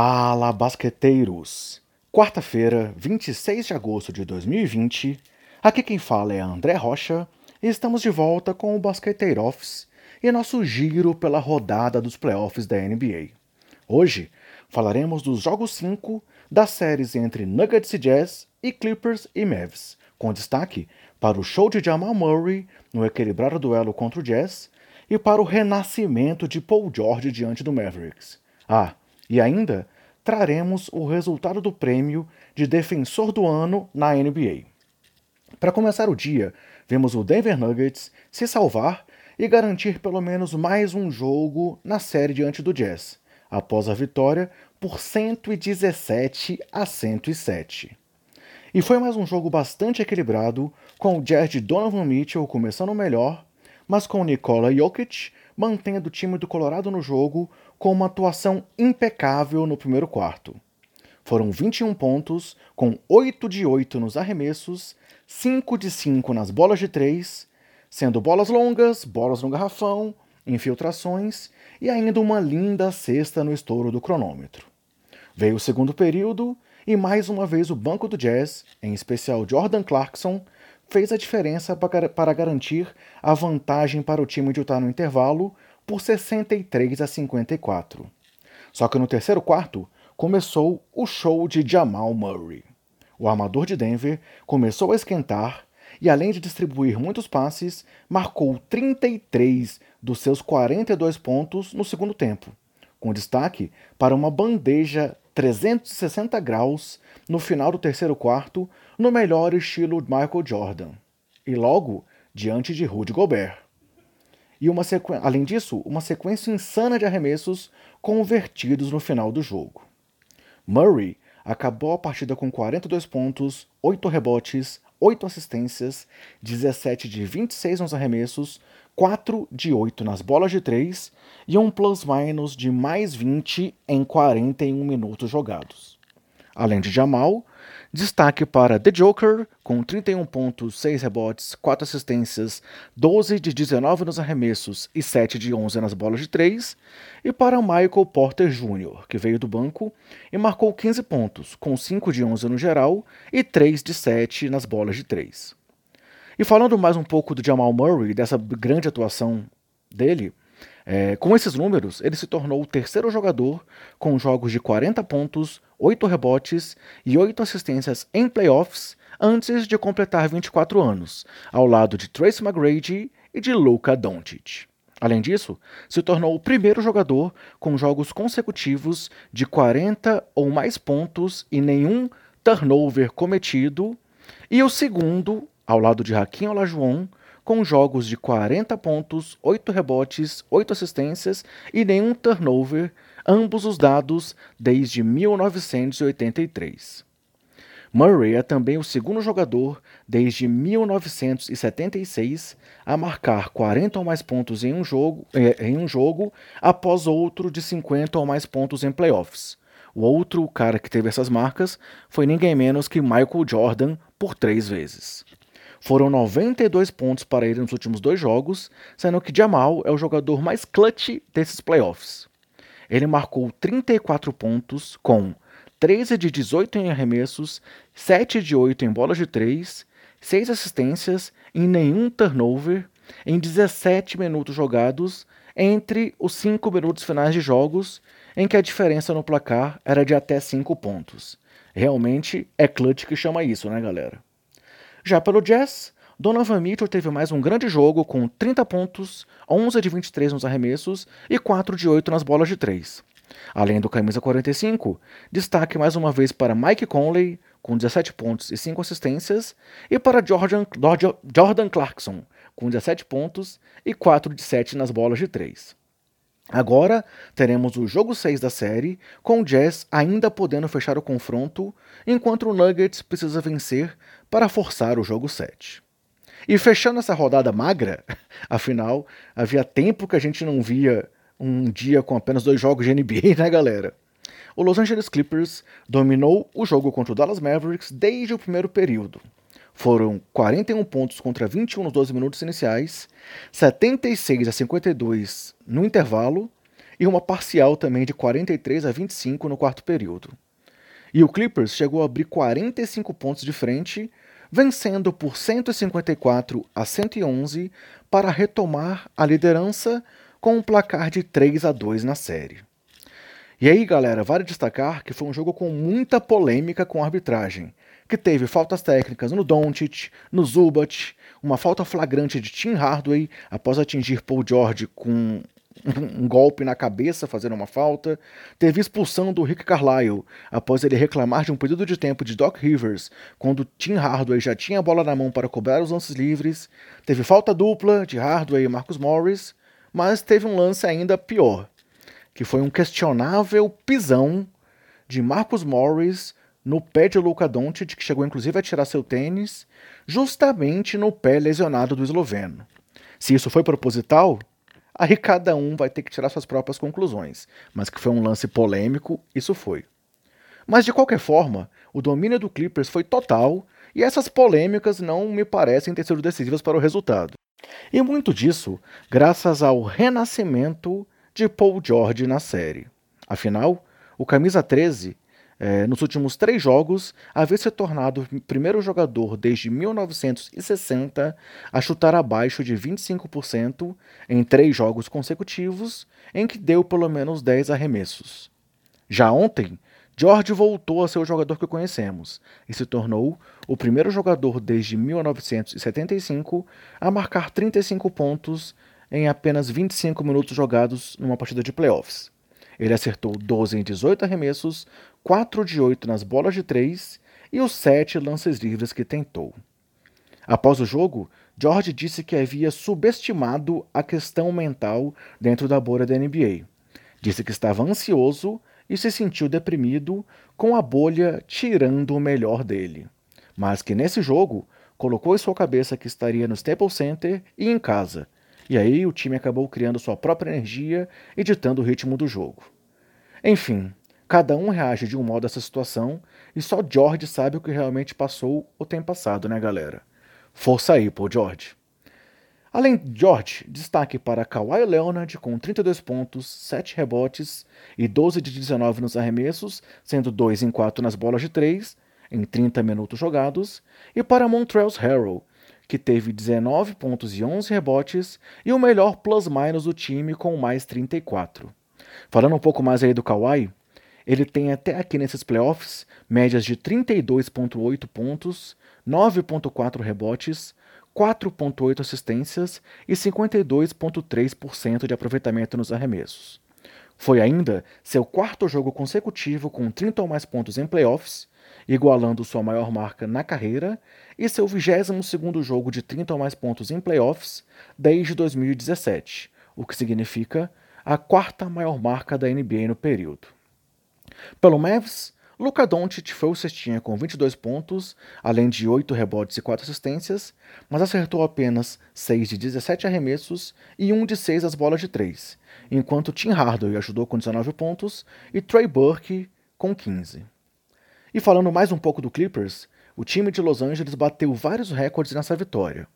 Fala, basqueteiros! Quarta-feira, 26 de agosto de 2020. Aqui quem fala é André Rocha e estamos de volta com o Basqueteiro Office e nosso giro pela rodada dos playoffs da NBA. Hoje falaremos dos jogos 5 das séries entre Nuggets e Jazz e Clippers e Mavs, com destaque para o show de Jamal Murray no equilibrado duelo contra o Jazz e para o renascimento de Paul George diante do Mavericks. Ah, e ainda traremos o resultado do prêmio de Defensor do Ano na NBA. Para começar o dia, vemos o Denver Nuggets se salvar e garantir pelo menos mais um jogo na série diante do Jazz, após a vitória por 117 a 107. E foi mais um jogo bastante equilibrado, com o Jazz de Donovan Mitchell começando melhor, mas com Nikola Jokic mantendo o time do Colorado no jogo com uma atuação impecável no primeiro quarto. Foram 21 pontos, com 8 de 8 nos arremessos, 5 de 5 nas bolas de 3, sendo bolas longas, bolas no garrafão, infiltrações e ainda uma linda cesta no estouro do cronômetro. Veio o segundo período e mais uma vez o banco do Jazz, em especial Jordan Clarkson, fez a diferença para garantir a vantagem para o time de Utah no intervalo, por 63 a 54. Só que no terceiro quarto começou o show de Jamal Murray. O armador de Denver começou a esquentar e, além de distribuir muitos passes, marcou 33 dos seus 42 pontos no segundo tempo, com destaque para uma bandeja 360 graus no final do terceiro quarto, no melhor estilo Michael Jordan, e logo diante de Rudy Gobert e uma sequ... além disso, uma sequência insana de arremessos convertidos no final do jogo. Murray acabou a partida com 42 pontos, 8 rebotes, 8 assistências, 17 de 26 nos arremessos, 4 de 8 nas bolas de 3 e um plus-minus de mais 20 em 41 minutos jogados. Além de Jamal, Destaque para The Joker, com 31 pontos, 6 rebotes, 4 assistências, 12 de 19 nos arremessos e 7 de 11 nas bolas de 3. E para Michael Porter Jr., que veio do banco e marcou 15 pontos, com 5 de 11 no geral e 3 de 7 nas bolas de 3. E falando mais um pouco do Jamal Murray, dessa grande atuação dele, é, com esses números, ele se tornou o terceiro jogador com jogos de 40 pontos, 8 rebotes e 8 assistências em playoffs antes de completar 24 anos, ao lado de Tracy McGrady e de Luka Doncic. Além disso, se tornou o primeiro jogador com jogos consecutivos de 40 ou mais pontos e nenhum turnover cometido, e o segundo, ao lado de Hakim Olajuwon, com jogos de 40 pontos, 8 rebotes, 8 assistências e nenhum turnover, ambos os dados desde 1983. Murray é também o segundo jogador desde 1976 a marcar 40 ou mais pontos em um jogo, eh, em um jogo após outro de 50 ou mais pontos em playoffs. O outro cara que teve essas marcas foi ninguém menos que Michael Jordan por três vezes. Foram 92 pontos para ele nos últimos dois jogos, sendo que Jamal é o jogador mais clutch desses playoffs. Ele marcou 34 pontos com 13 de 18 em arremessos, 7 de 8 em bolas de 3, 6 assistências e nenhum turnover em 17 minutos jogados entre os 5 minutos finais de jogos, em que a diferença no placar era de até 5 pontos. Realmente é clutch que chama isso, né, galera? Já pelo Jazz, Donovan Mitchell teve mais um grande jogo com 30 pontos, 11 de 23 nos arremessos e 4 de 8 nas bolas de 3. Além do camisa 45, destaque mais uma vez para Mike Conley, com 17 pontos e 5 assistências, e para Jordan, Jordan Clarkson, com 17 pontos e 4 de 7 nas bolas de 3. Agora teremos o jogo 6 da série, com o Jazz ainda podendo fechar o confronto, enquanto o Nuggets precisa vencer para forçar o jogo 7. E fechando essa rodada magra, afinal, havia tempo que a gente não via um dia com apenas dois jogos de NBA, né, galera? O Los Angeles Clippers dominou o jogo contra o Dallas Mavericks desde o primeiro período. Foram 41 pontos contra 21 nos 12 minutos iniciais, 76 a 52 no intervalo e uma parcial também de 43 a 25 no quarto período. E o Clippers chegou a abrir 45 pontos de frente, vencendo por 154 a 111 para retomar a liderança com um placar de 3 a 2 na série. E aí, galera, vale destacar que foi um jogo com muita polêmica com a arbitragem, que teve faltas técnicas no Doncic, no Zubat, uma falta flagrante de Tim Hardaway após atingir Paul George com um golpe na cabeça fazendo uma falta, teve expulsão do Rick Carlisle após ele reclamar de um período de tempo de Doc Rivers quando Tim Hardaway já tinha a bola na mão para cobrar os lances livres, teve falta dupla de Hardaway e Marcus Morris, mas teve um lance ainda pior, que foi um questionável pisão de Marcus Morris no pé de Luka Doncic, que chegou inclusive a tirar seu tênis, justamente no pé lesionado do esloveno. Se isso foi proposital, Aí cada um vai ter que tirar suas próprias conclusões, mas que foi um lance polêmico, isso foi. Mas de qualquer forma, o domínio do Clippers foi total e essas polêmicas não me parecem ter sido decisivas para o resultado. E muito disso graças ao renascimento de Paul George na série. Afinal, o camisa 13 é, nos últimos três jogos, havia se tornado o primeiro jogador desde 1960 a chutar abaixo de 25% em três jogos consecutivos, em que deu pelo menos 10 arremessos. Já ontem, George voltou a ser o jogador que conhecemos e se tornou o primeiro jogador desde 1975 a marcar 35 pontos em apenas 25 minutos jogados numa partida de playoffs. Ele acertou 12 em 18 arremessos, 4 de 8 nas bolas de 3 e os 7 lances livres que tentou. Após o jogo, George disse que havia subestimado a questão mental dentro da bolha da NBA. Disse que estava ansioso e se sentiu deprimido com a bolha tirando o melhor dele. Mas que nesse jogo colocou em sua cabeça que estaria no Staples Center e em casa, e aí o time acabou criando sua própria energia e ditando o ritmo do jogo. Enfim, cada um reage de um modo a essa situação e só George sabe o que realmente passou ou tem passado, né, galera? Força aí, pô, George. Além de George, destaque para Kawhi Leonard com 32 pontos, 7 rebotes e 12 de 19 nos arremessos, sendo 2 em 4 nas bolas de 3, em 30 minutos jogados, e para Montrezl Harrell, que teve 19 pontos e 11 rebotes e o melhor plus-minus do time com mais 34. Falando um pouco mais aí do Kawhi, ele tem até aqui nesses playoffs médias de 32,8 pontos, 9,4 rebotes, 4,8 assistências e 52,3% de aproveitamento nos arremessos. Foi ainda seu quarto jogo consecutivo com 30 ou mais pontos em playoffs igualando sua maior marca na carreira, e seu 22º jogo de 30 ou mais pontos em playoffs desde 2017, o que significa a quarta maior marca da NBA no período. Pelo Mavs, Luka Doncic foi o cestinha com 22 pontos, além de 8 rebotes e 4 assistências, mas acertou apenas 6 de 17 arremessos e 1 de 6 as bolas de 3, enquanto Tim Hardaway ajudou com 19 pontos e Trey Burke com 15. E falando mais um pouco do Clippers, o time de Los Angeles bateu vários recordes nessa vitória.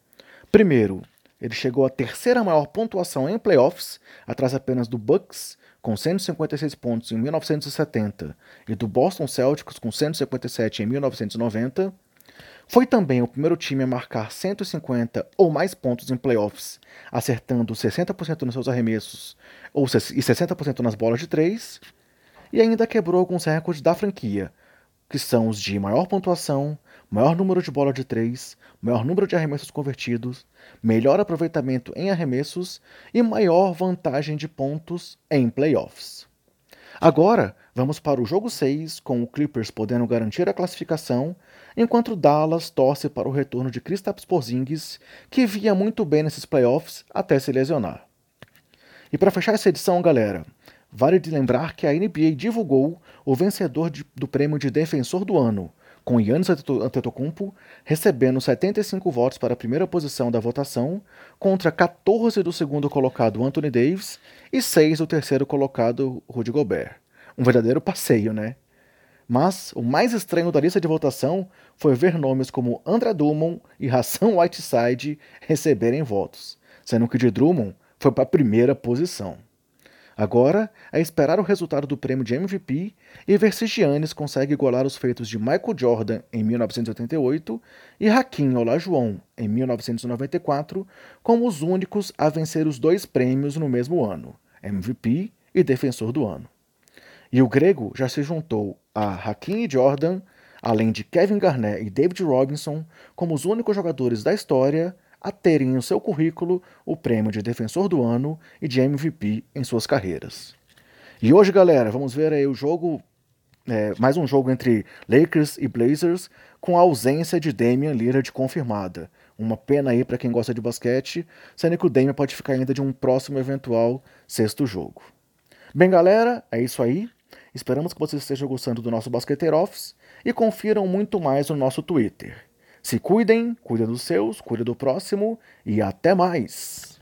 Primeiro, ele chegou à terceira maior pontuação em playoffs, atrás apenas do Bucks, com 156 pontos em 1970, e do Boston Celtics, com 157 em 1990. Foi também o primeiro time a marcar 150 ou mais pontos em playoffs, acertando 60% nos seus arremessos ou e 60% nas bolas de três. E ainda quebrou alguns recordes da franquia, que são os de maior pontuação, maior número de bola de três, maior número de arremessos convertidos, melhor aproveitamento em arremessos e maior vantagem de pontos em playoffs. Agora, vamos para o jogo 6, com o Clippers podendo garantir a classificação, enquanto Dallas torce para o retorno de Kristaps Porzingis, que via muito bem nesses playoffs até se lesionar. E para fechar essa edição, galera, Vale de lembrar que a NBA divulgou o vencedor de, do prêmio de Defensor do Ano, com Yannis Antetokounmpo recebendo 75 votos para a primeira posição da votação, contra 14 do segundo colocado Anthony Davis e 6 do terceiro colocado Rudy Gobert. Um verdadeiro passeio, né? Mas o mais estranho da lista de votação foi ver nomes como André Drummond e Hassan Whiteside receberem votos, sendo que de Drummond foi para a primeira posição. Agora é esperar o resultado do prêmio de MVP e ver se Giannis consegue igualar os feitos de Michael Jordan em 1988 e Hakim Olajuwon em 1994 como os únicos a vencer os dois prêmios no mesmo ano, MVP e Defensor do Ano. E o grego já se juntou a Hakim Jordan, além de Kevin Garnett e David Robinson, como os únicos jogadores da história a terem no seu currículo o prêmio de Defensor do Ano e de MVP em suas carreiras. E hoje, galera, vamos ver aí o jogo, é, mais um jogo entre Lakers e Blazers, com a ausência de Damian Lillard confirmada. Uma pena aí para quem gosta de basquete, sendo que o Damian pode ficar ainda de um próximo eventual sexto jogo. Bem, galera, é isso aí. Esperamos que vocês estejam gostando do nosso Basqueteiro Office e confiram muito mais no nosso Twitter. Se cuidem, cuida dos seus, cuida do próximo e até mais!